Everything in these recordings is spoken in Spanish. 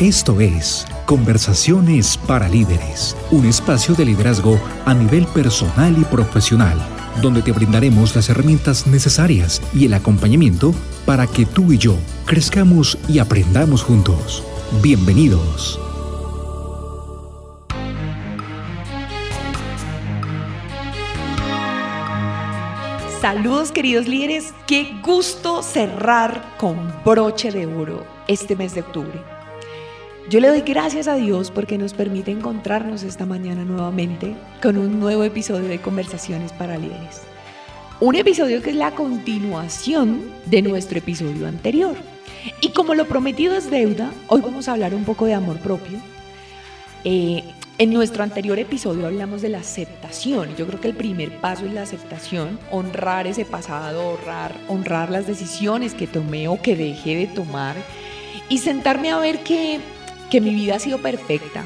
Esto es Conversaciones para Líderes, un espacio de liderazgo a nivel personal y profesional, donde te brindaremos las herramientas necesarias y el acompañamiento para que tú y yo crezcamos y aprendamos juntos. Bienvenidos. Saludos queridos líderes, qué gusto cerrar con broche de oro este mes de octubre. Yo le doy gracias a Dios porque nos permite encontrarnos esta mañana nuevamente con un nuevo episodio de Conversaciones para Líderes. Un episodio que es la continuación de nuestro episodio anterior. Y como lo prometido es deuda, hoy vamos a hablar un poco de amor propio. Eh, en nuestro anterior episodio hablamos de la aceptación. Yo creo que el primer paso es la aceptación, honrar ese pasado, honrar, las decisiones que tomé o que dejé de tomar y sentarme a ver que que mi vida ha sido perfecta,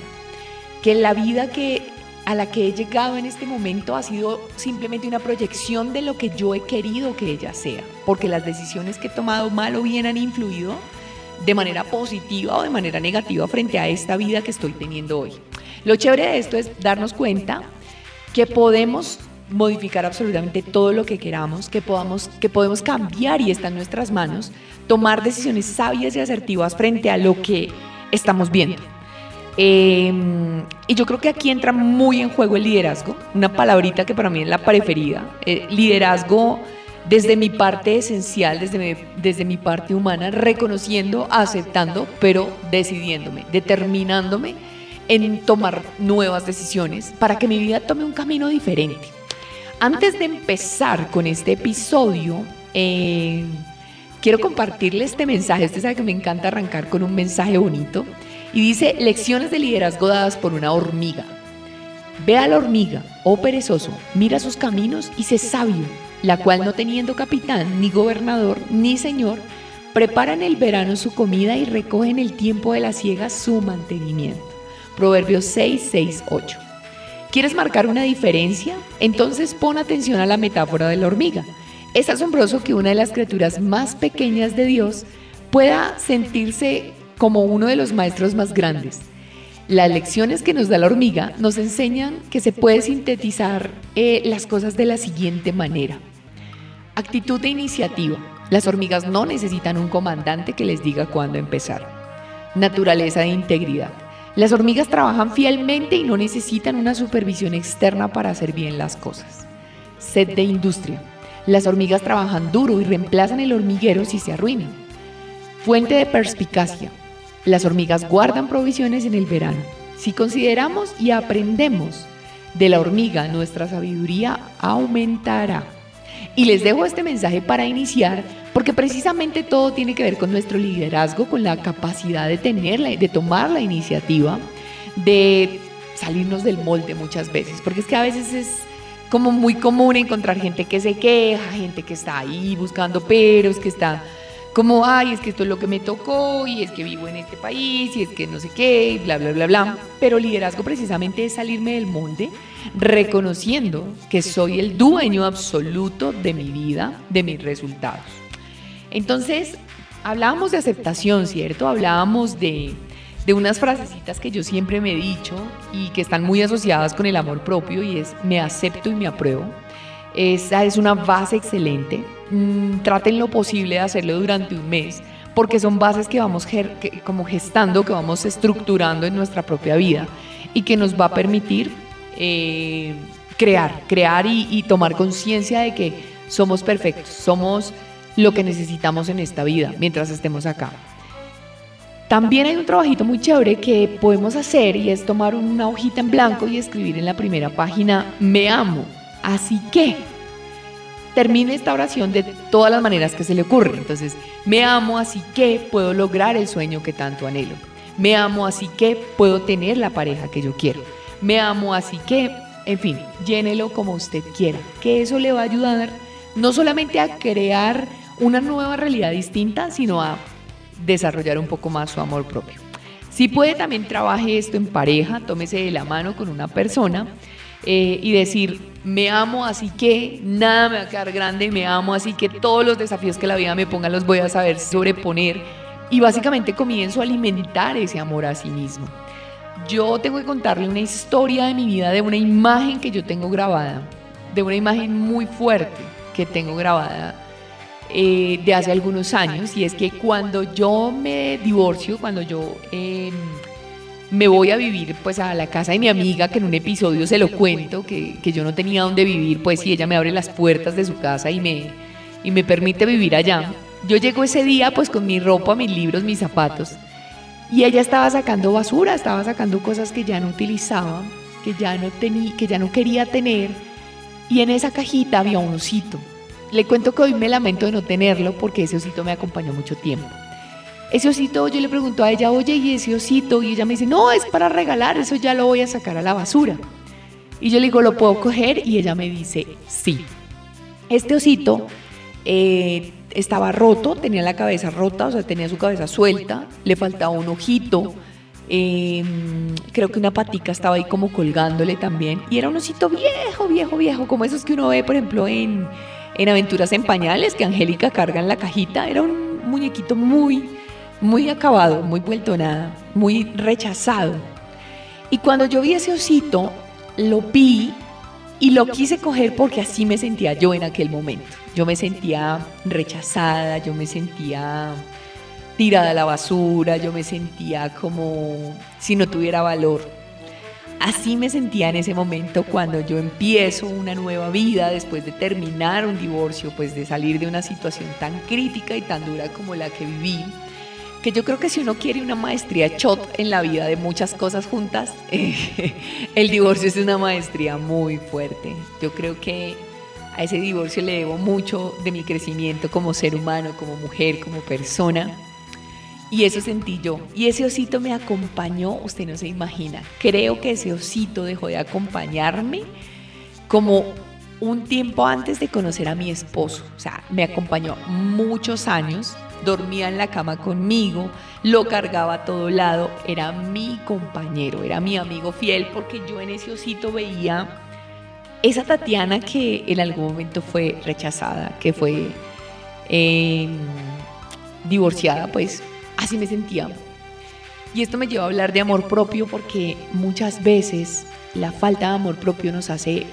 que la vida que a la que he llegado en este momento ha sido simplemente una proyección de lo que yo he querido que ella sea, porque las decisiones que he tomado mal o bien han influido de manera positiva o de manera negativa frente a esta vida que estoy teniendo hoy. Lo chévere de esto es darnos cuenta que podemos modificar absolutamente todo lo que queramos, que podamos que podemos cambiar y está en nuestras manos, tomar decisiones sabias y asertivas frente a lo que estamos viendo. Em, y yo creo que aquí entra muy en juego el liderazgo, una palabrita que para mí es la preferida. Eh, liderazgo desde mi parte esencial, desde mi, desde mi parte humana, reconociendo, aceptando, pero decidiéndome, determinándome en tomar nuevas decisiones para que mi vida tome un camino diferente. Antes de empezar con este episodio, eh, quiero compartirle este mensaje. Usted sabe que me encanta arrancar con un mensaje bonito. Y dice, lecciones de liderazgo dadas por una hormiga. Ve a la hormiga, oh perezoso, mira sus caminos y sé sabio, la cual no teniendo capitán, ni gobernador, ni señor, prepara en el verano su comida y recoge en el tiempo de la siega su mantenimiento. Proverbios 6, 6, 8. ¿Quieres marcar una diferencia? Entonces pon atención a la metáfora de la hormiga. Es asombroso que una de las criaturas más pequeñas de Dios pueda sentirse como uno de los maestros más grandes. Las lecciones que nos da la hormiga nos enseñan que se puede sintetizar eh, las cosas de la siguiente manera. Actitud de iniciativa. Las hormigas no necesitan un comandante que les diga cuándo empezar. Naturaleza de integridad. Las hormigas trabajan fielmente y no necesitan una supervisión externa para hacer bien las cosas. Sed de industria. Las hormigas trabajan duro y reemplazan el hormiguero si se arruinan. Fuente de perspicacia. Las hormigas guardan provisiones en el verano. Si consideramos y aprendemos de la hormiga, nuestra sabiduría aumentará. Y les dejo este mensaje para iniciar, porque precisamente todo tiene que ver con nuestro liderazgo, con la capacidad de tenerla, de tomar la iniciativa, de salirnos del molde muchas veces, porque es que a veces es como muy común encontrar gente que se queja, gente que está ahí buscando peros, que está como, ay, es que esto es lo que me tocó y es que vivo en este país y es que no sé qué, y bla, bla, bla, bla. Pero liderazgo precisamente es salirme del molde, reconociendo que soy el dueño absoluto de mi vida, de mis resultados. Entonces, hablábamos de aceptación, ¿cierto? Hablábamos de de unas frasecitas que yo siempre me he dicho y que están muy asociadas con el amor propio y es me acepto y me apruebo. Esa es una base excelente. Mm, traten lo posible de hacerlo durante un mes porque son bases que vamos como gestando, que vamos estructurando en nuestra propia vida y que nos va a permitir eh, crear, crear y tomar conciencia de que somos perfectos, somos lo que necesitamos en esta vida mientras estemos acá. También hay un trabajito muy chévere que podemos hacer y es tomar una hojita en blanco y escribir en la primera página, me amo, así que termine esta oración de todas las maneras que se le ocurre. Entonces, me amo, así que puedo lograr el sueño que tanto anhelo. Me amo, así que puedo tener la pareja que yo quiero. Me amo, así que, en fin, llénelo como usted quiera, que eso le va a ayudar no solamente a crear una nueva realidad distinta, sino a desarrollar un poco más su amor propio. Si puede, también trabaje esto en pareja, tómese de la mano con una persona eh, y decir, me amo, así que nada me va a quedar grande, me amo, así que todos los desafíos que la vida me ponga los voy a saber sobreponer y básicamente comienzo a alimentar ese amor a sí mismo. Yo tengo que contarle una historia de mi vida, de una imagen que yo tengo grabada, de una imagen muy fuerte que tengo grabada eh, de hace algunos años, y es que cuando yo me divorcio, cuando yo em, me voy a vivir pues a la casa de mi amiga, que en un episodio se lo cuento, que, que yo no tenía dónde vivir, pues si ella me abre las puertas de su casa y me, y me permite vivir allá. Yo llego ese día pues con mi ropa, mis libros, mis zapatos y ella estaba sacando basura, estaba sacando cosas que ya no utilizaba, que ya no tenía, que ya no quería tener y en esa cajita había un osito. Le cuento que hoy me lamento de no tenerlo porque ese osito me acompañó mucho tiempo. Ese osito, yo le pregunto a ella, oye, ¿y ese osito? Y ella me dice, no, es para regalar, eso ya lo voy a sacar a la basura. Y yo le digo, ¿lo puedo coger? Y ella me dice, sí. Este osito eh, estaba roto, tenía la cabeza rota, o sea, tenía su cabeza suelta, le faltaba un ojito, em, creo que una patica estaba ahí como colgándole también, y era un osito viejo, viejo, viejo, como esos que uno ve, por ejemplo, en, en Aventuras en Pañales, que Angélica carga en la cajita, era un muñequito muy, muy acabado, muy vuelto nada, muy rechazado. Y cuando yo vi ese osito, lo vi y lo quise coger porque así me sentía yo en aquel momento. Yo me sentía rechazada, yo me sentía tirada a la basura, yo me sentía como si no tuviera valor. Así me sentía en ese momento cuando yo empiezo una nueva vida después de terminar un divorcio, pues de salir de una situación tan crítica y tan dura como la que viví que yo creo que si uno quiere una maestría shot en la vida de muchas cosas juntas, el divorcio es una maestría muy fuerte. Yo creo que a ese divorcio le debo mucho de mi crecimiento como ser humano, como mujer, como persona. Y eso sentí yo. Y ese osito me acompañó, usted no se imagina. Creo que ese osito dejó de acompañarme como un tiempo antes de conocer a mi esposo. O sea, me acompañó muchos años dormía en la cama conmigo, lo cargaba a todo lado, era mi compañero, era mi amigo fiel, porque yo en ese osito veía esa Tatiana que en algún momento fue rechazada, que fue em, divorciada, pues así me sentía. Y esto me lleva a hablar de amor propio porque muchas veces la falta de amor propio nos hace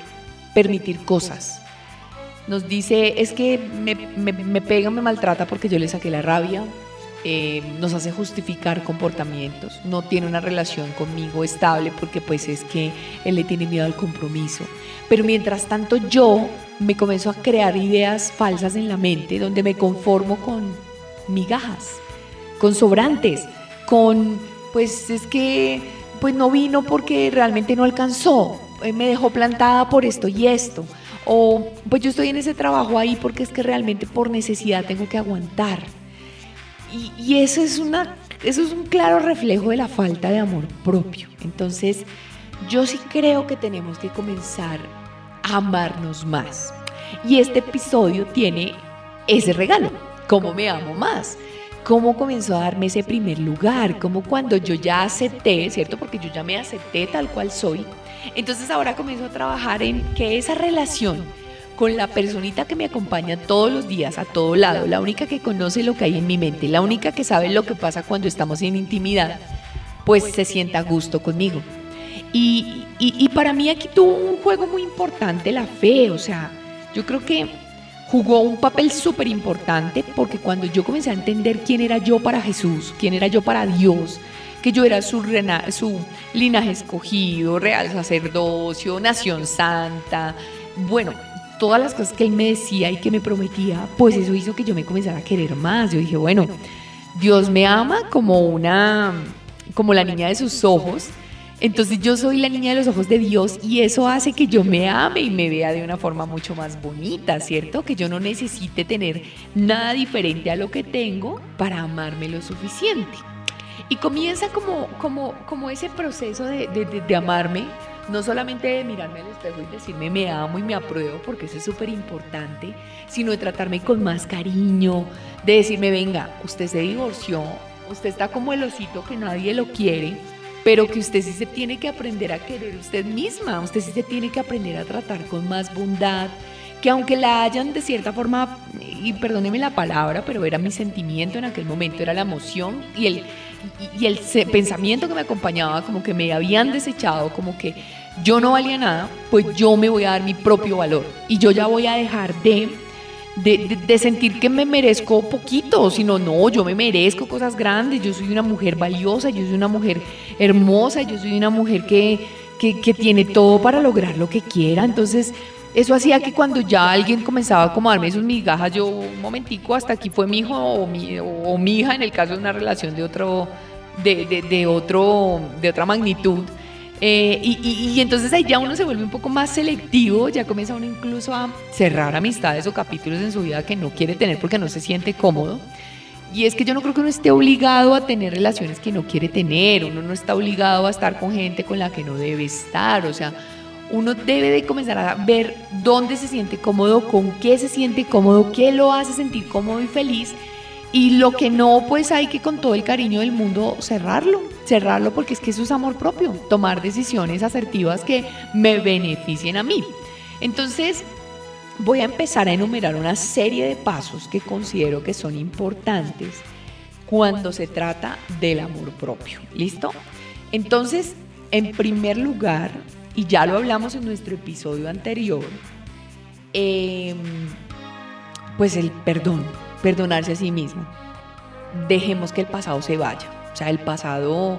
permitir cosas nos dice, es que me, me, pega, me maltrata porque yo le saqué la rabia, eh, nos hace justificar comportamientos, no tiene una relación conmigo estable porque pues es que él le tiene miedo al compromiso. Pero mientras tanto yo me comienzo a crear ideas falsas en la mente donde me conformo con migajas, con sobrantes, con pues es que pues no vino porque realmente no alcanzó, eh, me dejó plantada por esto y esto. O pues yo estoy en ese trabajo ahí porque es que realmente por necesidad tengo que aguantar. Y, eso, es una, eso es un claro reflejo de la falta de amor propio. Entonces yo sí creo que tenemos que comenzar a amarnos más. Y este episodio tiene ese regalo, cómo me amo más cómo comenzó a darme ese primer lugar, cómo cuando yo ya acepté, ¿cierto? Porque yo ya me acepté tal cual soy, entonces ahora comienzo a trabajar en que esa relación con la personita que me acompaña todos los días, a todo lado, la única que conoce lo que hay en mi mente, la única que sabe lo que pasa cuando estamos en intimidad, pues se sienta a gusto conmigo. Y, y para mí aquí tuvo un juego muy importante la fe, o sea, yo creo que jugó un papel súper importante porque cuando yo comencé a entender quién era yo para Jesús, quién era yo para Dios, que yo era su, su linaje escogido, real sacerdocio, nación santa, bueno, todas las cosas que él me decía y que me prometía, pues eso hizo que yo me comenzara a querer más. Yo dije, bueno, Dios me ama como una, como la niña de sus ojos. Entonces yo soy la niña de los ojos de Dios y eso hace que yo me ame y me vea de una forma mucho más bonita, ¿cierto? Que yo no necesite tener nada diferente a lo que tengo para amarme lo suficiente. Y comienza como, como, como ese proceso de, de, amarme, no solamente de mirarme al espejo y decirme me amo y me apruebo, porque eso es súper importante, sino de tratarme con más cariño, de decirme, venga, usted se divorció, usted está como el osito que nadie lo quiere, pero que usted sí se tiene que aprender a querer usted misma, usted sí se tiene que aprender a tratar con más bondad, que aunque la hayan de cierta forma, y perdóneme la palabra, pero era mi sentimiento en aquel momento, era la emoción y el, y el pensamiento que me acompañaba, como que me habían desechado, como que yo no valía nada, pues yo me voy a dar mi propio valor y yo ya voy a dejar de de, sentir que me merezco poquito, sino no, yo me merezco cosas grandes, yo soy una mujer valiosa, yo soy una mujer hermosa, yo soy una mujer que, que, tiene todo para lograr lo que quiera. Entonces, eso hacía que cuando ya alguien comenzaba como a darme sus migajas, yo un momentico, hasta aquí fue mi hijo o mi, o mi hija en el caso de una relación de otro, de, de, de otro, de otra magnitud eh, y, entonces ahí ya uno se vuelve un poco más selectivo, ya comienza uno incluso a cerrar amistades o capítulos en su vida que no quiere tener porque no se siente cómodo. Y es que yo no creo que uno esté obligado a tener relaciones que no quiere tener, uno no está obligado a estar con gente con la que no debe estar, o sea, uno debe de comenzar a ver dónde se siente cómodo, con qué se siente cómodo, qué lo hace sentir cómodo y feliz y lo que no, pues hay que con todo el cariño del mundo cerrarlo, cerrarlo porque es que eso es amor propio, tomar decisiones asertivas que me beneficien a mí. Entonces, voy a empezar a enumerar una serie de pasos que considero que son importantes cuando se trata del amor propio. ¿Listo? Entonces, en primer lugar, y ya lo hablamos en nuestro episodio anterior, em, pues el perdón perdonarse a sí mismo. Dejemos que el pasado se vaya. O sea, el pasado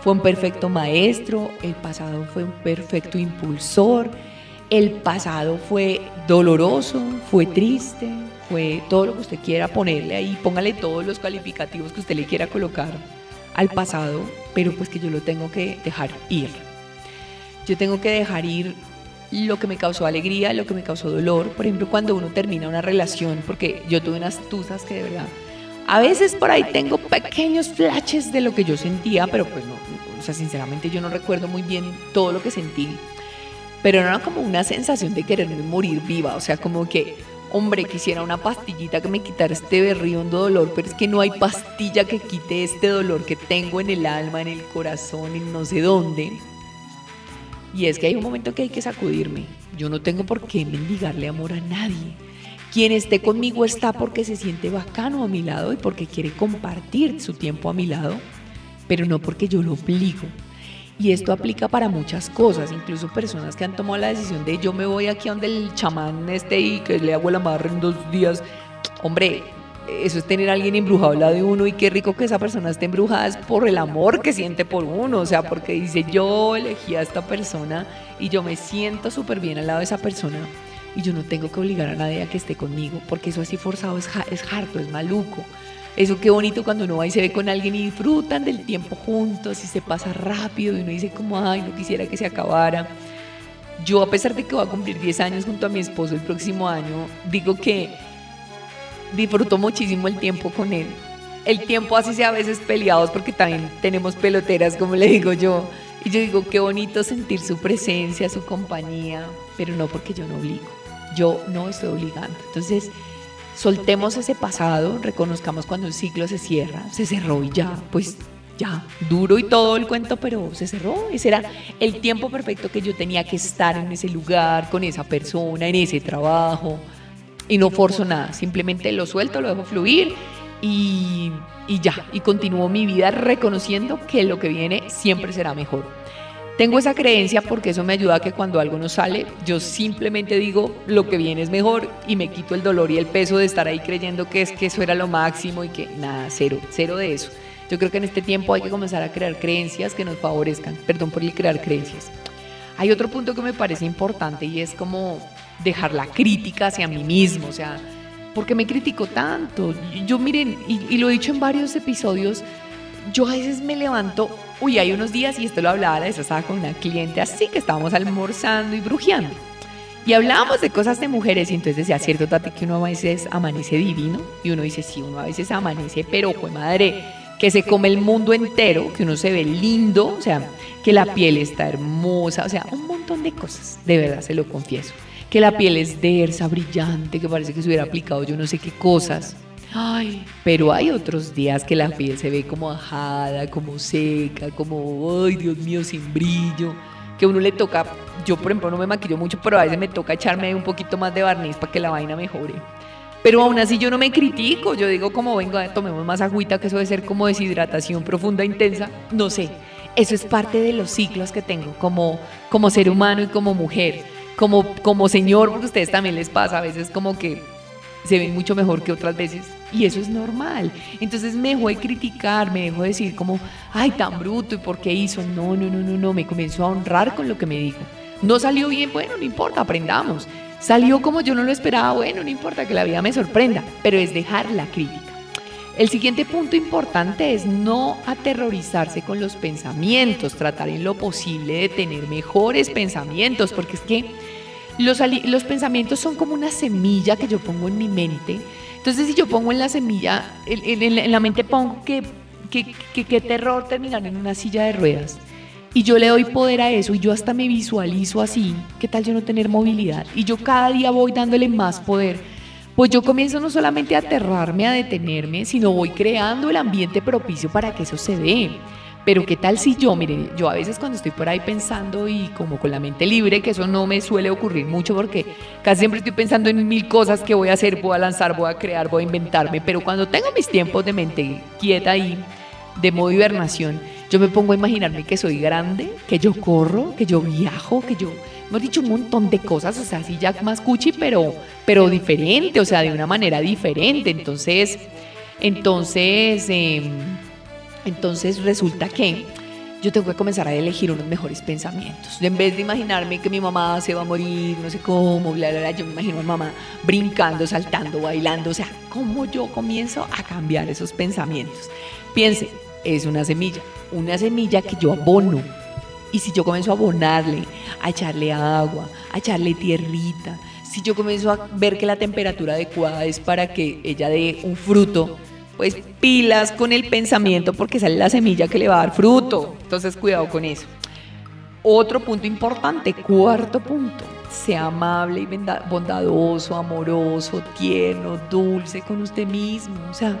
fue un perfecto maestro, el pasado fue un perfecto impulsor, el pasado fue doloroso, fue triste, fue todo lo que usted quiera ponerle ahí, póngale todos los calificativos que usted le quiera colocar al pasado, pero pues que yo lo tengo que dejar ir. Yo tengo que dejar ir lo que me causó alegría, lo que me causó dolor. Por ejemplo, cuando uno termina una relación, porque yo tuve unas tusas que de verdad, a veces por ahí tengo pequeños flashes de lo que yo sentía, pero pues no, o sea, sinceramente yo no recuerdo muy bien todo lo que sentí. Pero era como una sensación de quererme morir viva, o sea, como que, hombre, quisiera una pastillita que me quitara este berriondo dolor, pero es que no hay pastilla que quite este dolor que tengo en el alma, en el corazón, en no sé dónde. Y es que hay un momento que hay que sacudirme. Yo no tengo por qué mendigarle amor a nadie. Quien esté conmigo está porque se siente bacano a mi lado y porque quiere compartir su tiempo a mi lado, pero no porque yo lo obligo. Y esto aplica para muchas cosas, incluso personas que han tomado la decisión de yo me voy aquí donde el chamán esté y que le hago la madre en dos días. Hombre, eso es tener a alguien embrujado al lado de uno y qué rico que esa persona esté embrujada es por el amor que siente por uno, o sea, porque dice yo elegí a esta persona y yo me siento súper bien al lado de esa persona y yo no tengo que obligar a nadie a que esté conmigo, porque eso así forzado es, es harto, es maluco. Eso qué bonito cuando uno va y se ve con alguien y disfrutan del tiempo juntos y se pasa rápido y uno dice como, ay, no quisiera que se acabara. Yo a pesar de que voy a cumplir 10 años junto a mi esposo el próximo año, digo que disfruto muchísimo el tiempo con él. El tiempo así sea a veces peleados porque también tenemos peloteras, como le digo yo. Y yo digo, qué bonito sentir su presencia, su compañía, pero no porque yo no obligo. Yo no estoy obligando. Entonces, soltemos ese pasado, reconozcamos cuando un ciclo se cierra, se cerró y ya, pues ya, duro y todo el cuento, pero se cerró. Ese era el tiempo perfecto que yo tenía que estar en ese lugar, con esa persona, en ese trabajo y no forzo nada, simplemente lo suelto, lo dejo fluir y, y ya, y continúo mi vida reconociendo que lo que viene siempre será mejor. Tengo esa creencia porque eso me ayuda a que cuando algo no sale, yo simplemente digo lo que viene es mejor y me quito el dolor y el peso de estar ahí creyendo que es que eso era lo máximo y que nada, cero, cero de eso. Yo creo que en este tiempo hay que comenzar a crear creencias que nos favorezcan. Perdón por el crear creencias. Hay otro punto que me parece importante y es como dejar la crítica hacia mí mismo, o sea, ¿por qué me critico tanto? Yo miren, y, lo he dicho en varios episodios, yo a veces me levanto, uy, hay unos días, y esto lo hablaba la vez estaba con una cliente así, que estábamos almorzando y brujeando. Y hablábamos de cosas de mujeres y entonces decía, cierto, Tati, que uno a veces amanece divino y uno dice, sí, uno a veces amanece, pero, pues madre, que se come el mundo entero, que uno se ve lindo, o sea, que la piel está hermosa, o sea, un montón de cosas, de verdad, se lo confieso que la piel es dersa, brillante, que parece que se hubiera aplicado yo no sé qué cosas. Ay, pero hay otros días que la piel se ve como ajada, como seca, como, ay Dios mío, sin brillo. que uno le toca, yo por ejemplo no me maquillo mucho, pero a veces me toca echarme un poquito más de barniz para que la vaina mejore. Pero aún así yo no me critico, yo digo como venga, tomemos más agüita, que eso debe ser como deshidratación profunda, intensa, no sé. Eso es parte de los ciclos que tengo como, como ser humano y como mujer, como, como señor, porque a ustedes también les pasa a veces como que se ven mucho mejor que otras veces y eso es normal. Entonces me dejó de criticar, me dejó de decir como, ay, tan bruto y por qué hizo. No, no, no, no, no, me comenzó a honrar con lo que me dijo. No salió bien, bueno, no importa, aprendamos. Salió como yo no lo esperaba, bueno, no importa que la vida me sorprenda, pero es dejar la crítica. El siguiente punto importante es no aterrorizarse con los pensamientos, tratar en lo posible de tener mejores pensamientos, porque es que los, pensamientos son como una semilla que yo pongo en mi mente. Entonces si yo pongo en la semilla, en, la mente pongo que qué terror terminar en una silla de ruedas. Y yo le doy poder a eso y yo hasta me visualizo así. ¿Qué tal yo no tener movilidad? Y yo cada día voy dándole más poder. Pues yo comienzo no solamente a aterrarme, a detenerme, sino voy creando el ambiente propicio para que eso se dé. Pero qué tal si yo, mire, yo a veces cuando estoy por ahí pensando y como con la mente libre, que eso no me suele ocurrir mucho porque casi siempre estoy pensando en mil cosas que voy a hacer, voy a lanzar, voy a crear, voy a inventarme, pero cuando tengo mis tiempos de mente quieta y de modo hibernación, yo me pongo a imaginarme que soy grande, que yo corro, que yo viajo, que yo, hemos dicho un montón de cosas, o sea, así ya más pero, pero diferente, o sea, de una manera diferente. Entonces, entonces, em, entonces resulta que yo tengo que comenzar a elegir unos mejores pensamientos. En vez de imaginarme que mi mamá se va a morir, no sé cómo, bla, bla, bla, yo me imagino a mi mamá brincando, saltando, bailando. O sea, ¿cómo yo comienzo a cambiar esos pensamientos? Piense, es una semilla una semilla que yo abono. Y si yo comienzo a abonarle, a echarle agua, a echarle tierrita, si yo comienzo a ver que la temperatura adecuada es para que ella dé un fruto, pues pilas con el pensamiento porque sale la semilla que le va a dar fruto. Entonces cuidado con eso. Otro punto importante, cuarto punto, sea amable y bondadoso, amoroso, tierno, dulce con usted mismo. O sea,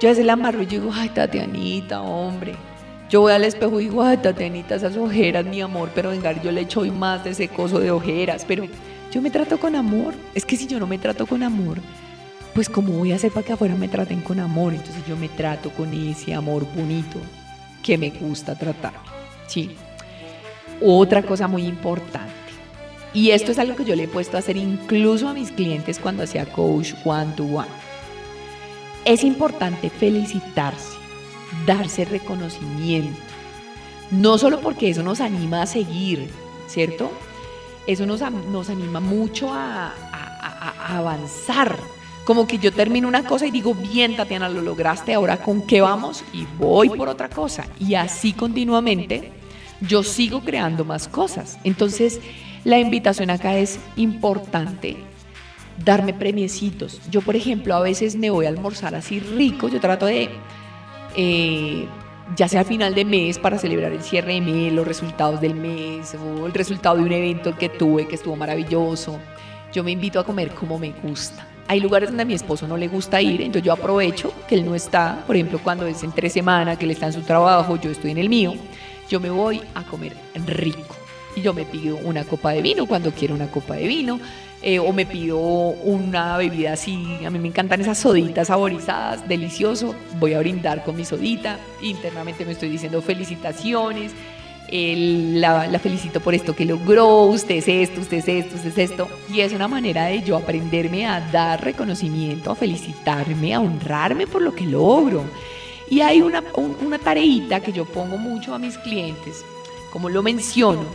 yo a veces la amarro y digo, ay, Tatianita, hombre, yo voy al espejo y digo, ay, Tatianita, esas ojeras, mi amor, pero venga, yo le echo hoy más de ese coso de ojeras, pero yo me trato con amor. Es que si yo no me trato con amor, pues ¿cómo voy a hacer para que afuera me traten con amor? Entonces yo me trato con ese amor bonito que me gusta tratar. Sí. Otra cosa muy importante. Y esto es algo que yo le he puesto a hacer incluso a mis clientes cuando hacía coach one to one. Es importante felicitarse darse reconocimiento. No solo porque eso nos anima a seguir, ¿cierto? Eso nos, nos anima mucho a, avanzar. Como que yo termino una cosa y digo, bien, Tatiana, lo lograste, ahora con qué vamos y voy por otra cosa. Y así continuamente yo sigo creando más cosas. Entonces, la invitación acá es importante darme premiecitos. Yo, por ejemplo, a veces me voy a almorzar así rico, yo trato de eh, ya sea a final de mes para celebrar el cierre de mes, los resultados del mes o el resultado de un evento que tuve que estuvo maravilloso. Yo me invito a comer como me gusta. Hay lugares donde a mi esposo no le gusta ir, entonces yo aprovecho que él no está, por ejemplo, cuando es en tres semanas, que él está en su trabajo, yo estoy en el mío, yo me voy a comer rico. Y yo me pido una copa de vino cuando quiero una copa de vino, eh, o me pido una bebida así, a mí me encantan esas soditas saborizadas, delicioso, voy a brindar con mi sodita, internamente me estoy diciendo felicitaciones, la, la, felicito por esto que logró, usted es esto, usted es esto, usted es esto, y es una manera de yo aprenderme a dar reconocimiento, a felicitarme, a honrarme por lo que logro. Y hay una, una tareita que yo pongo mucho a mis clientes, como lo menciono,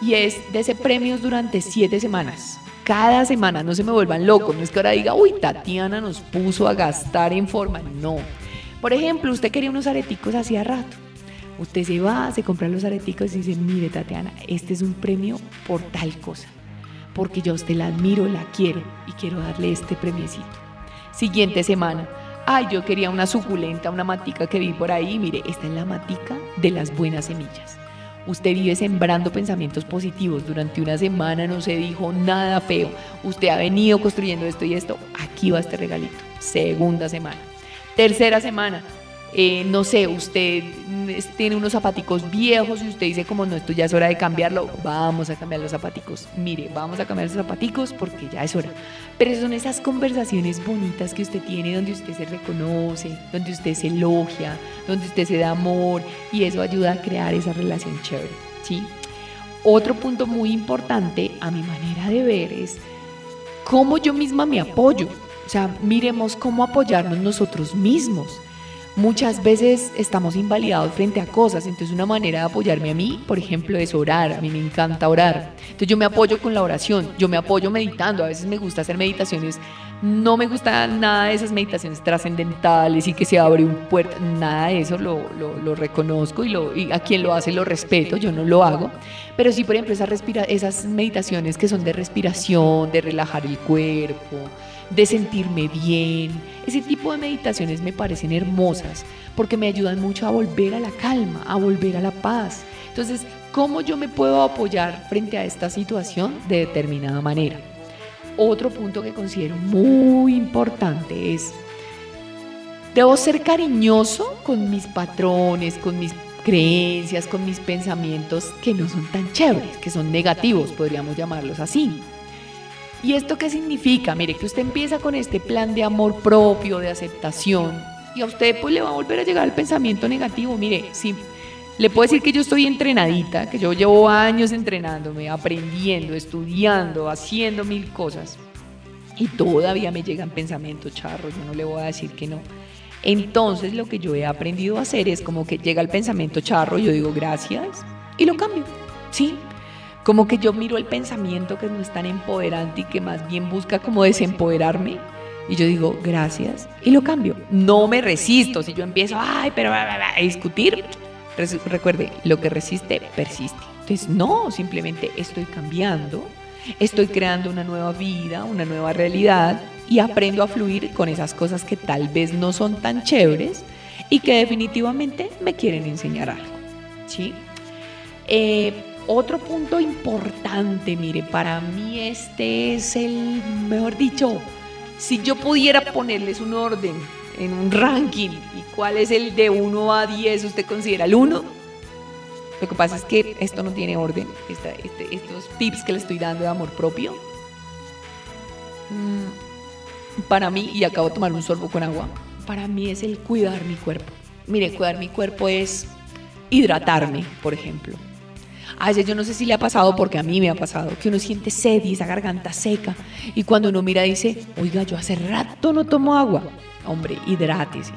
y es de ese premios durante siete semanas cada semana, no se me vuelvan locos, no es que ahora diga, uy, Tatiana nos puso a gastar en forma, no. Por ejemplo, usted quería unos areticos hacía rato. Usted se va, se compra los areticos y dice, mire Tatiana, este es un premio por tal cosa, porque yo usted la admiro, la quiero y quiero darle este premiecito. Siguiente semana, ay, yo quería una suculenta, una matica que vi por ahí, mire, esta es la matica de las buenas semillas. Usted vive sembrando pensamientos positivos. Durante una semana no se dijo nada feo. Usted ha venido construyendo esto y esto. Aquí va este regalito. Segunda semana. Tercera semana. Eh, no sé, usted tiene unos zapaticos viejos y usted dice como no, esto ya es hora de cambiarlo, vamos a cambiar los zapaticos. Mire, vamos a cambiar los zapaticos porque ya es hora. Pero son esas conversaciones bonitas que usted tiene donde usted se reconoce, donde usted se elogia, donde usted se da amor y eso ayuda a crear esa relación chévere, ¿sí? Otro punto muy importante a mi manera de ver es cómo yo misma me apoyo. O sea, miremos cómo apoyarnos nosotros mismos muchas veces estamos invalidados frente a cosas, entonces una manera de apoyarme a mí, por ejemplo, es orar, a mí me encanta orar, entonces yo me apoyo con la oración, yo me apoyo meditando, a veces me gusta hacer meditaciones, no me gusta nada de esas meditaciones trascendentales y que se abre un puerto, nada de eso lo, reconozco y, a quien lo hace lo respeto, yo no lo hago, pero sí, por ejemplo, respira esas meditaciones que son de respiración, de relajar el cuerpo, de sentirme bien. Ese tipo de meditaciones me parecen hermosas porque me ayudan mucho a volver a la calma, a volver a la paz. Entonces, ¿cómo yo me puedo apoyar frente a esta situación de determinada manera? Otro punto que considero muy importante es, debo ser cariñoso con mis patrones, con mis creencias, con mis pensamientos que no son tan chéveres, que son negativos, podríamos llamarlos así. ¿Y esto qué significa? Mire, que usted empieza con este plan de amor propio, de aceptación, y a usted pues le va a volver a llegar el pensamiento negativo. Mire, si le puedo decir que yo estoy entrenadita, que yo llevo años entrenándome, aprendiendo, estudiando, haciendo mil cosas, y todavía me llegan pensamientos charros, yo no le voy a decir que no. Entonces lo que yo he aprendido a hacer es como que llega el pensamiento charro, yo digo gracias y lo cambio. Sí, como que yo miro el pensamiento que no es tan empoderante y que más bien busca como desempoderarme. Y yo digo, gracias, y lo cambio. No me resisto. Si yo empiezo, ay, pero a discutir, recuerde, lo que resiste, persiste. Entonces, no, simplemente estoy cambiando, estoy creando una nueva vida, una nueva realidad y aprendo a fluir con esas cosas que tal vez no son tan chéveres y que definitivamente me quieren enseñar algo. ¿Sí? Eh, otro punto importante, mire, para mí este es el, mejor dicho, si yo pudiera ponerles un orden en un ranking y cuál es el de 1 a 10, usted considera el 1. Lo que pasa es que esto no tiene orden, este, estos tips que le estoy dando de amor propio. Mm, para mí, y acabo de tomar un sorbo con agua, para mí es el cuidar mi cuerpo. Mire, cuidar mi cuerpo es hidratarme, por ejemplo a veces yo no sé si le ha pasado, porque a mí me ha pasado, que uno siente sed y esa garganta seca. Y cuando uno mira dice, oiga, yo hace rato no tomo agua. Hombre, hidrátese.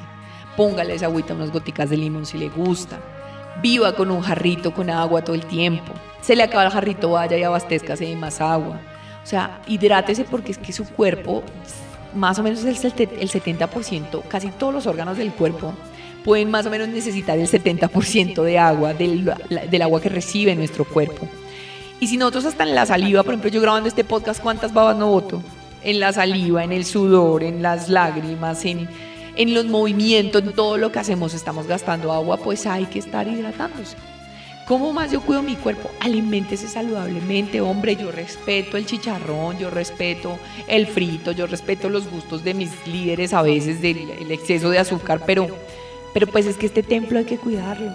Póngale esa agüita unas goticas de limón si le gusta. Viva con un jarrito con agua todo el tiempo. Se le acaba el jarrito, vaya y abastezcase de más agua. O sea, hidrátese porque es que su cuerpo, más o menos el 70%, casi todos los órganos del cuerpo pueden más o menos necesitar el 70% de agua, del, del, agua que recibe nuestro cuerpo. Y si nosotros hasta en la saliva, por ejemplo, yo grabando este podcast, ¿cuántas babas no voto? En la saliva, en el sudor, en las lágrimas, en, en los movimientos, en todo lo que hacemos estamos gastando agua, pues hay que estar hidratándose. ¿Cómo más yo cuido mi cuerpo? Aliméntese saludablemente, hombre. Yo respeto el chicharrón, yo respeto el frito, yo respeto los gustos de mis líderes a veces del exceso de azúcar, pero pero pues es que este templo hay que cuidarlo.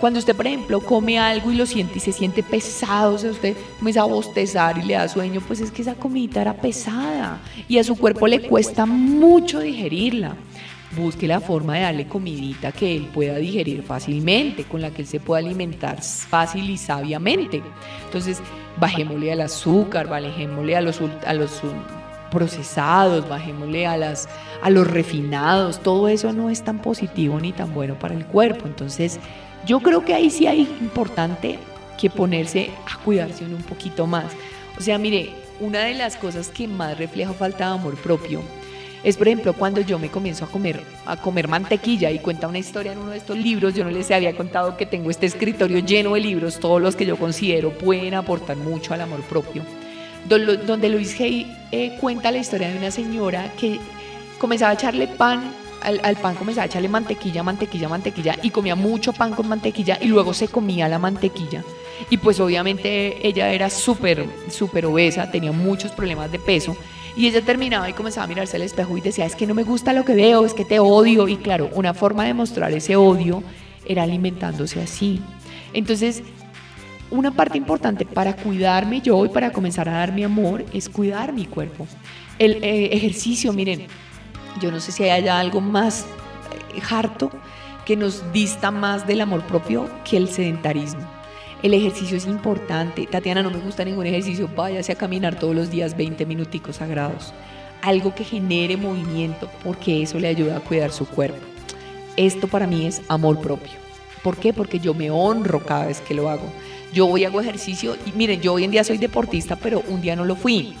Cuando usted, por ejemplo, come algo y lo siente y se siente pesado, o sea, usted comienza a bostezar y le da sueño, pues es que esa comida era pesada y a su cuerpo le cuesta mucho digerirla. Busque la forma de darle comidita que él pueda digerir fácilmente, con la que él se pueda alimentar fácil y sabiamente. Entonces, bajémosle al azúcar, bajémosle a los, a los procesados, bajémosle a, las, a los refinados, todo eso no es tan positivo ni tan bueno para el cuerpo. Entonces, yo creo que ahí sí hay importante que ponerse a cuidarse un poquito más. O sea, mire, una de las cosas que más refleja falta de amor propio es, por ejemplo, cuando yo me comienzo a comer, a comer mantequilla y cuenta una historia en uno de estos libros, yo no les había contado que tengo este escritorio lleno de libros, todos los que yo considero pueden aportar mucho al amor propio donde Luis Hay eh, cuenta la historia de una señora que comenzaba a echarle pan, al, pan comenzaba a echarle mantequilla, mantequilla, mantequilla, y comía mucho pan con mantequilla y luego se comía la mantequilla. Y pues obviamente ella era súper, súper obesa, tenía muchos problemas de peso. Y ella terminaba y comenzaba a mirarse al espejo y decía, es que no me gusta lo que veo, es que te odio. Y claro, una forma de mostrar ese odio era alimentándose así. Entonces, una parte importante para cuidarme yo y para comenzar a dar mi amor es cuidar mi cuerpo. El eh, ejercicio, miren, yo no sé si hay algo más eh, harto que nos dista más del amor propio que el sedentarismo. El ejercicio es importante. Tatiana, no me gusta ningún ejercicio. Váyase a caminar todos los días 20 minuticos sagrados. Algo que genere movimiento porque eso le ayuda a cuidar su cuerpo. Esto para mí es amor propio. ¿Por qué? Porque yo me honro cada vez que lo hago. Yo voy hago ejercicio y miren, yo hoy en día soy deportista, pero un día no lo fui.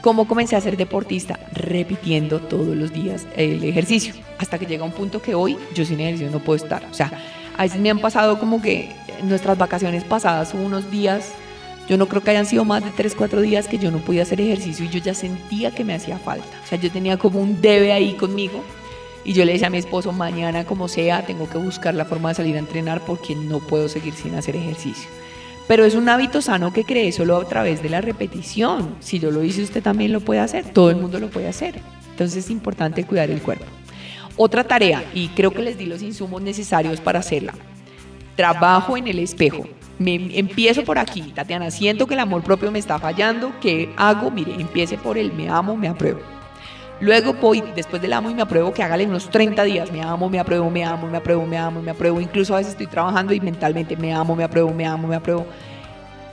¿Cómo comencé a ser deportista? Repitiendo todos los días el ejercicio. Hasta que llega un punto que hoy yo sin ejercicio no puedo estar. O sea, a veces me han pasado como que nuestras vacaciones pasadas unos días, yo no creo que hayan sido más de 3, 4 días que yo no podía hacer ejercicio y yo ya sentía que me hacía falta. O sea, yo tenía como un debe ahí conmigo y yo le decía a mi esposo, mañana como sea, tengo que buscar la forma de salir a entrenar porque no puedo seguir sin hacer ejercicio. Pero es un hábito sano que cree solo a través de la repetición. Si yo lo hice, usted también lo puede hacer, todo el mundo lo puede hacer. Entonces es importante cuidar el cuerpo. Otra tarea, y creo que les di los insumos necesarios para hacerla, trabajo en el espejo. Me, empiezo por aquí, Tatiana, siento que el amor propio me está fallando, ¿qué hago? Mire, empiece por el me amo, me apruebo. Luego voy, después del amo y me apruebo, que hágale unos 30 días, me amo, me apruebo, me amo, me apruebo, me amo, me apruebo. Incluso a veces estoy trabajando y mentalmente me amo, me apruebo, me amo, me apruebo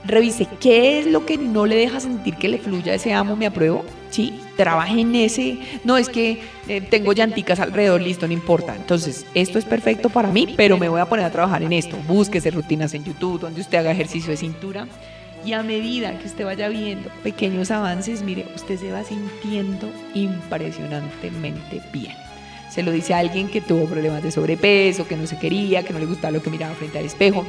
revise qué es lo que no le deja sentir que le fluya ese amo, me apruebo, ¿sí? Trabaje en ese, no es que eh, tengo llanticas alrededor, listo, no importa. Entonces, esto es perfecto para mí, pero me voy a poner a trabajar en esto. Búsquese rutinas en YouTube, donde usted haga ejercicio de cintura. Y a medida que usted vaya viendo pequeños avances, mire, usted se va sintiendo impresionantemente bien se lo dice a alguien que tuvo problemas de sobrepeso, que no se quería, que no le gustaba lo que miraba frente al espejo.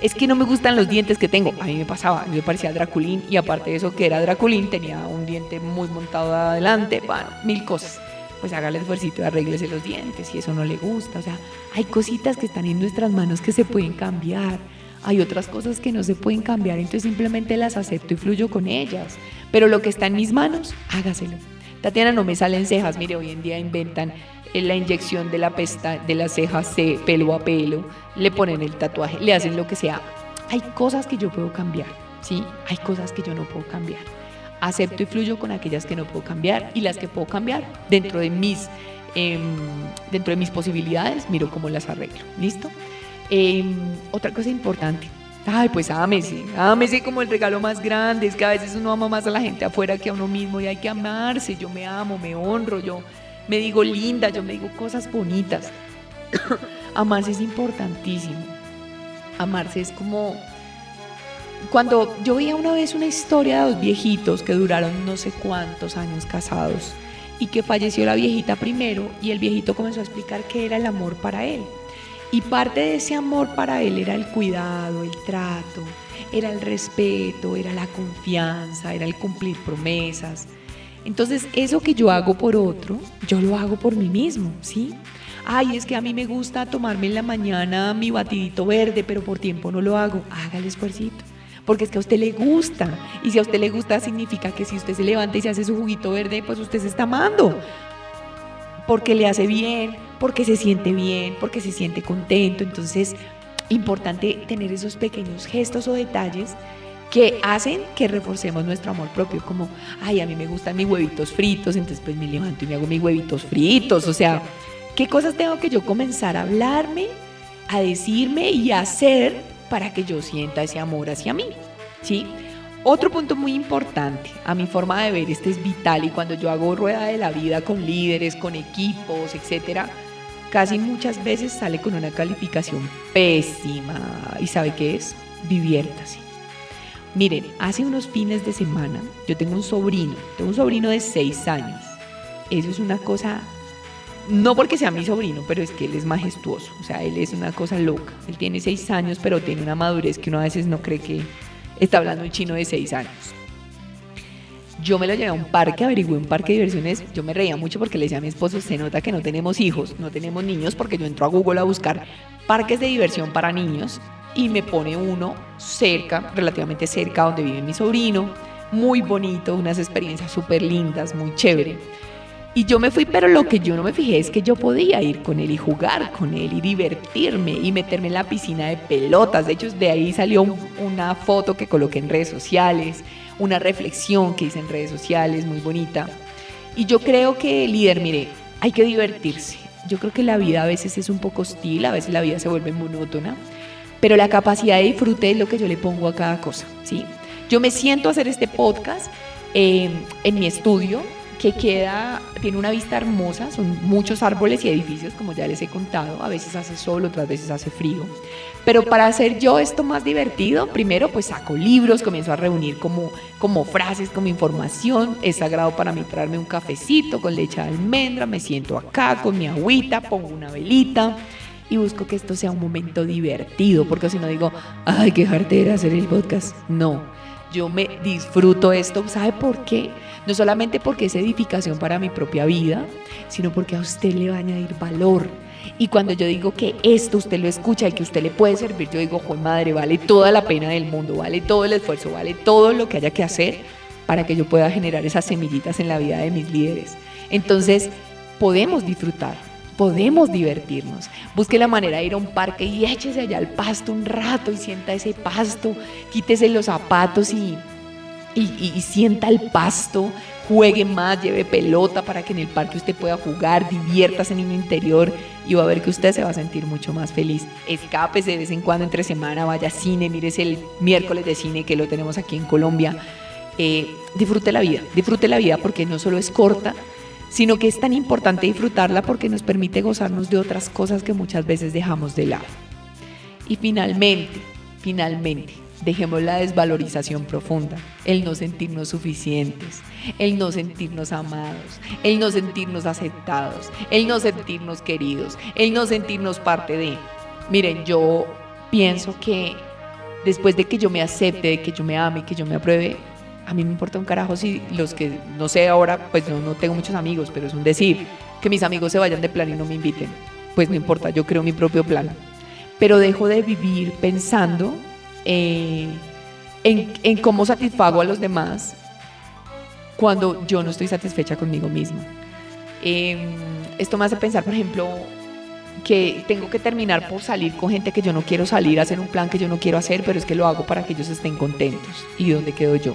Es que no me gustan los dientes que tengo. A mí me pasaba, me parecía Draculín y aparte de eso que era Draculín, tenía un diente muy montado adelante, bueno, mil cosas. Pues hágale el esfuerzo y arréglese los dientes si eso no le gusta. O sea, hay cositas que están en nuestras manos que se pueden cambiar. Hay otras cosas que no se pueden cambiar, entonces simplemente las acepto y fluyo con ellas. Pero lo que está en mis manos, hágaselo. Tatiana, no me salen cejas. Mire, hoy en día inventan la inyección de la pesta, de las cejas de pelo a pelo, le ponen el tatuaje, le hacen lo que sea. Hay cosas que yo puedo cambiar, ¿sí? Hay cosas que yo no puedo cambiar. Acepto y fluyo con aquellas que no puedo cambiar y las que puedo cambiar dentro de mis, em, dentro de mis posibilidades, miro cómo las arreglo. ¿Listo? Em, otra cosa importante. Ay, pues ámese, ámese como el regalo más grande. Es que a veces uno ama más a la gente afuera que a uno mismo y hay que amarse. Yo me amo, me honro, yo me digo linda, yo me digo cosas bonitas. Amarse es importantísimo. Amarse es como... Cuando yo veía una vez una historia de dos viejitos que duraron no sé cuántos años casados y que falleció la viejita primero y el viejito comenzó a explicar qué era el amor para él. Y parte de ese amor para él era el cuidado, el trato, era el respeto, era la confianza, era el cumplir promesas, entonces, eso que yo hago por otro, yo lo hago por mí mismo, ¿sí? Ay, es que a mí me gusta tomarme en la mañana mi batidito verde, pero por tiempo no lo hago. Haga el esfuercito. Porque es que a usted le gusta. Y si a usted le gusta, significa que si usted se levanta y se hace su juguito verde, pues usted se está amando. Porque le hace bien, porque se siente bien, porque se siente contento. Entonces, importante tener esos pequeños gestos o detalles que hacen que reforcemos nuestro amor propio, como, ay, a mí me gustan mis huevitos fritos, entonces pues me levanto y me hago mis huevitos fritos, o sea, ¿qué cosas tengo que yo comenzar a hablarme, a decirme y a hacer para que yo sienta ese amor hacia mí? ¿Sí? Otro punto muy importante, a mi forma de ver, este es vital y cuando yo hago rueda de la vida con líderes, con equipos, etcétera, casi muchas veces sale con una calificación pésima. ¿Y sabe qué es? Diviértase. Miren, hace unos fines de semana yo tengo un sobrino, tengo un sobrino de seis años. Eso es una cosa, no porque sea mi sobrino, pero es que él es majestuoso, o sea, él es una cosa loca. Él tiene seis años, pero tiene una madurez que uno a veces no cree que está hablando un chino de seis años. Yo me lo llevé a un parque, averigué un parque de diversiones. Yo me reía mucho porque le decía a mi esposo, se nota que no tenemos hijos, no tenemos niños, porque yo entro a Google a buscar parques de diversión para niños y me pone uno cerca, relativamente cerca donde vive mi sobrino. muy bonito, unas experiencias súper lindas, muy chévere. Y yo me fui, pero lo que yo no me fijé es que yo podía ir con él y jugar con él y divertirme y meterme en la piscina de pelotas. De hecho, de ahí salió una foto que coloqué en redes sociales, una reflexión que hice en redes sociales muy bonita. Y yo creo que, líder, mire, hay que divertirse. Yo creo que la vida a veces es un poco hostil, a veces la vida se vuelve monótona, pero la capacidad de disfrute es lo que yo le pongo a cada cosa, ¿sí? Yo me siento hacer este podcast eh, en mi estudio, que queda, tiene una vista hermosa, son muchos árboles y edificios, como ya les he contado, a veces hace sol, otras veces hace frío. Pero para hacer yo esto más divertido, primero pues saco libros, comienzo a reunir como, como frases, como información, es sagrado para mí traerme un cafecito con leche de almendra, me siento acá con mi agüita, pongo una velita y busco que esto sea un momento divertido, porque si no digo, ay, qué jartera hacer el podcast, no yo me disfruto esto. ¿Sabe por qué? No solamente porque es edificación para mi propia vida, sino porque a usted le va a añadir valor. Y cuando yo digo que esto usted lo escucha y que usted le puede servir, yo digo, joder madre, vale toda la pena del mundo, vale todo el esfuerzo, vale todo lo que haya que hacer para que yo pueda generar esas semillitas en la vida de mis líderes. Entonces, podemos disfrutar podemos divertirnos. Busque la manera de ir a un parque y échese allá al pasto un rato y sienta ese pasto, quítese los zapatos y, y, sienta el pasto, juegue más, lleve pelota para que en el parque usted pueda jugar, diviértase en el interior y va a ver que usted se va a sentir mucho más feliz. Escápese de vez en cuando entre semana, vaya a cine, mírese el miércoles de cine que lo tenemos aquí en Colombia. Eh, disfrute la vida, disfrute la vida porque no solo es corta, sino que es tan importante disfrutarla porque nos permite gozarnos de otras cosas que muchas veces dejamos de lado. Y finalmente, finalmente, dejemos la desvalorización profunda, el no sentirnos suficientes, el no sentirnos amados, el no sentirnos aceptados, el no sentirnos queridos, el no sentirnos parte de. Miren, yo pienso que después de que yo me acepte, de que yo me ame, que yo me apruebe, a mí me importa un carajo si los que, no sé ahora, pues no, tengo muchos amigos, pero es un decir, que mis amigos se vayan de plan y no me inviten. Pues no importa, yo creo mi propio plan. Pero dejo de vivir pensando eh, en, cómo satisfago a los demás cuando yo no estoy satisfecha conmigo misma. Em, esto me hace pensar, por ejemplo, que tengo que terminar por salir con gente que yo no quiero salir, hacer un plan que yo no quiero hacer, pero es que lo hago para que ellos estén contentos. ¿Y dónde quedo yo?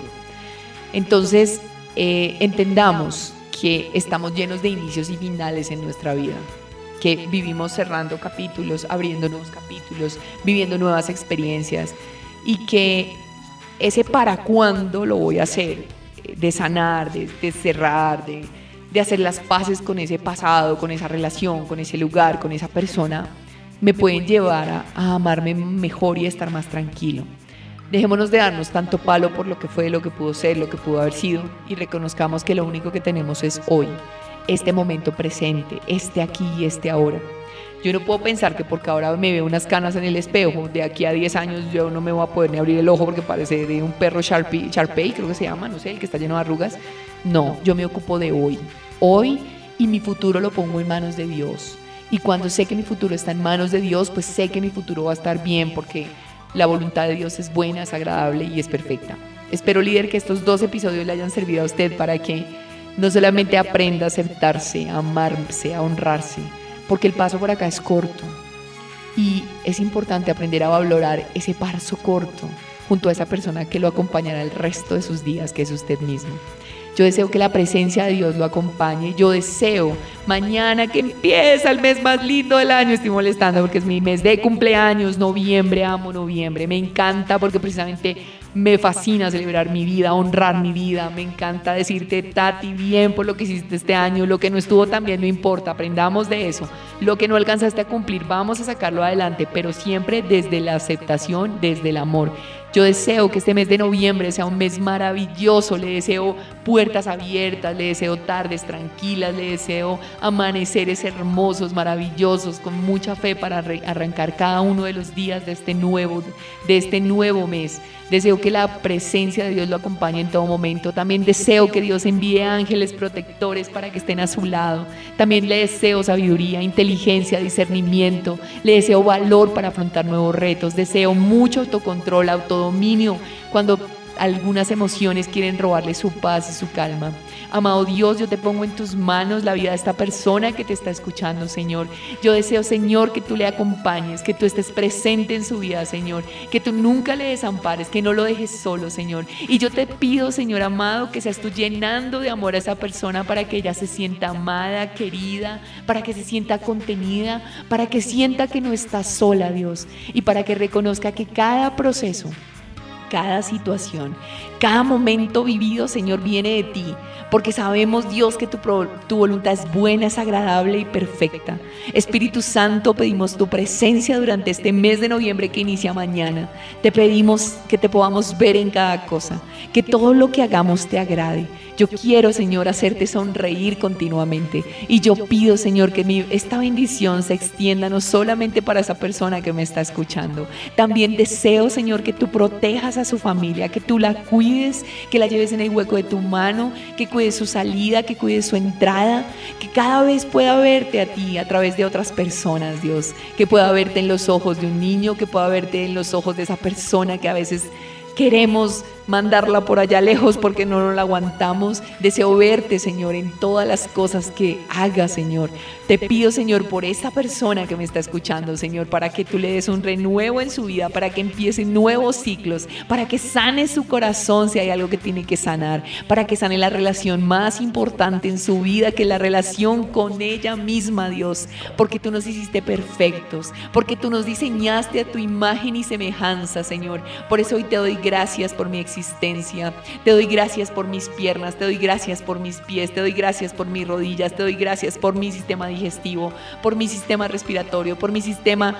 Entonces, eh, entendamos que estamos llenos de inicios y finales en nuestra vida, que vivimos cerrando capítulos, abriendo nuevos capítulos, viviendo nuevas experiencias y que ese para cuándo lo voy a hacer, de sanar, de, cerrar, de, hacer las paces con ese pasado, con esa relación, con ese lugar, con esa persona, me pueden llevar a amarme mejor y a estar más tranquilo. Dejémonos de darnos tanto palo por lo que fue, lo que pudo ser, lo que pudo haber sido y reconozcamos que lo único que tenemos es hoy, este momento presente, este aquí y este ahora. Yo no puedo pensar que porque ahora me veo unas canas en el espejo, de aquí a 10 años yo no me voy a poder ni abrir el ojo porque parece de un perro Sharpie, Sharpei, creo que se llama, no sé, el que está lleno de arrugas. No, yo me ocupo de hoy. Hoy y mi futuro lo pongo en manos de Dios. Y cuando sé que mi futuro está en manos de Dios, pues sé que mi futuro va a estar bien porque la voluntad de Dios es buena, es agradable y es perfecta. Espero, líder, que estos dos episodios le hayan servido a usted para que no solamente aprenda a aceptarse, a amarse, a honrarse, porque el paso por acá es corto. Y es importante aprender a valorar ese paso corto junto a esa persona que lo acompañará el resto de sus días, que es usted mismo. Yo deseo que la presencia de Dios lo acompañe. Yo deseo mañana que empieza el mes más lindo del año. Estoy molestando porque es mi mes de cumpleaños, noviembre, amo noviembre. Me encanta porque precisamente me fascina celebrar mi vida, honrar mi vida. Me encanta decirte, Tati, bien por lo que hiciste este año. Lo que no estuvo tan bien no importa. Aprendamos de eso. Lo que no alcanzaste a cumplir, vamos a sacarlo adelante, pero siempre desde la aceptación, desde el amor. Yo deseo que este mes de noviembre sea un mes maravilloso, le deseo puertas abiertas, le deseo tardes tranquilas, le deseo amaneceres hermosos, maravillosos, con mucha fe para arrancar cada uno de los días de este nuevo, de este nuevo mes. Deseo que la presencia de Dios lo acompañe en todo momento. También deseo que Dios envíe ángeles protectores para que estén a su lado. También le deseo sabiduría, inteligencia, discernimiento. Le deseo valor para afrontar nuevos retos. Deseo mucho autocontrol, autodominio. Cuando algunas emociones quieren robarle su paz y su calma. Amado Dios, yo te pongo en tus manos la vida de esta persona que te está escuchando, Señor. Yo deseo, Señor, que tú le acompañes, que tú estés presente en su vida, Señor, que tú nunca le desampares, que no lo dejes solo, Señor. Y yo te pido, Señor amado, que seas tú llenando de amor a esa persona para que ella se sienta amada, querida, para que se sienta contenida, para que sienta que no está sola, Dios, y para que reconozca que cada proceso cada situación, cada momento vivido, Señor, viene de ti, porque sabemos, Dios, que tu, tu, voluntad es buena, es agradable y perfecta. Espíritu Santo, pedimos tu presencia durante este mes de noviembre que inicia mañana. Te pedimos que te podamos ver en cada cosa, que todo lo que hagamos te agrade yo quiero, Señor, hacerte sonreír continuamente. Y yo pido, Señor, que esta bendición se extienda no solamente para esa persona que me está escuchando. También deseo, Señor, que tú protejas a su familia, que tú la cuides, que la lleves en el hueco de tu mano, que cuides su salida, que cuides su entrada, que cada vez pueda verte a ti a través de otras personas, Dios. Que pueda verte en los ojos de un niño, que pueda verte en los ojos de esa persona que a veces queremos mandarla por allá lejos porque no nos la aguantamos. Deseo verte, Señor, en todas las cosas que haga, Señor. Te pido, Señor, por esta persona que me está escuchando, Señor, para que tú le des un renuevo en su vida, para que empiece nuevos ciclos, para que sane su corazón si hay algo que tiene que sanar, para que sane la relación más importante en su vida, que la relación con ella misma, Dios, porque tú nos hiciste perfectos, porque tú nos diseñaste a tu imagen y semejanza, Señor. Por eso hoy te doy gracias por mi existencia Te doy gracias por mis piernas, te doy gracias por mis pies, te doy gracias por mis rodillas, te doy gracias por mi sistema digestivo, por mi sistema respiratorio, por mi sistema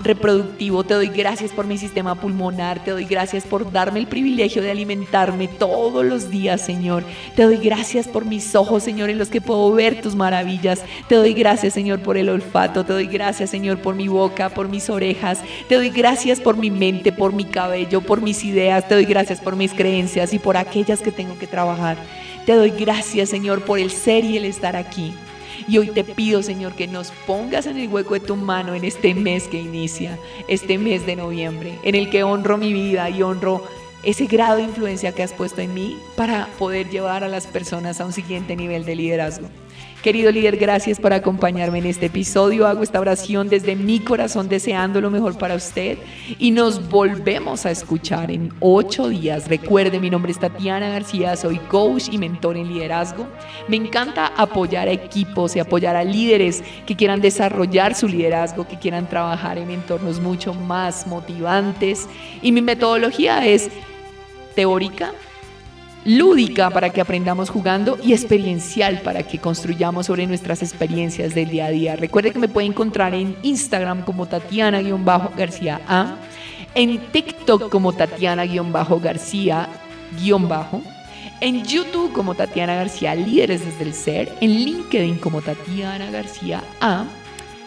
reproductivo, te doy gracias por mi sistema pulmonar, te doy gracias por darme el privilegio de alimentarme todos los días, Señor. Te doy gracias por mis ojos, Señor, en los que puedo ver tus maravillas. Te doy gracias, Señor, por el olfato. Te doy gracias, Señor, por mi boca, por mis orejas. Te doy gracias por mi mente, por mi cabello, por mis ideas. Te doy gracias por mis creencias y por aquellas que tengo que trabajar. Te doy gracias, Señor, por el ser y el estar aquí. Y hoy te pido, Señor, que nos pongas en el hueco de tu mano en este mes que inicia, este mes de noviembre, en el que honro mi vida y honro ese grado de influencia que has puesto en mí para poder llevar a las personas a un siguiente nivel de liderazgo. Querido líder, gracias por acompañarme en este episodio. Hago esta oración desde mi corazón deseando lo mejor para usted y nos volvemos a escuchar en ocho días. Recuerde, mi nombre es Tatiana García, soy coach y mentor en liderazgo. Me encanta apoyar a equipos y apoyar a líderes que quieran desarrollar su liderazgo, que quieran trabajar en entornos mucho más motivantes. Y mi metodología es teórica, lúdica para que aprendamos jugando y experiencial para que construyamos sobre nuestras experiencias del día a día. Recuerde que me puede encontrar en Instagram como Tatiana-García A, en TikTok como Tatiana-García- en YouTube como Tatiana García Líderes desde el Ser, en LinkedIn como Tatiana García A.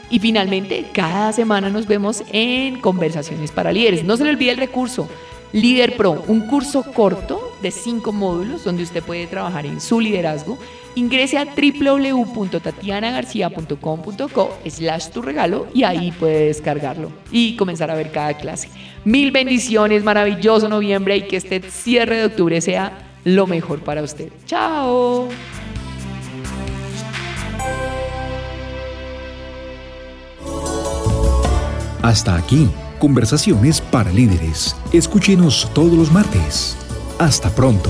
Y finalmente, cada semana nos vemos en Conversaciones para Líderes. No se le olvide el recurso Líder Pro, un curso corto de cinco módulos donde usted puede trabajar en su liderazgo. Ingrese a www.tatianagarcia.com.co slash tu regalo y ahí puede descargarlo y comenzar a ver cada clase. Mil bendiciones, maravilloso noviembre y que este cierre de octubre sea lo mejor para usted. Chao. Hasta aquí Conversaciones para líderes. Escúchenos todos los martes. Hasta pronto.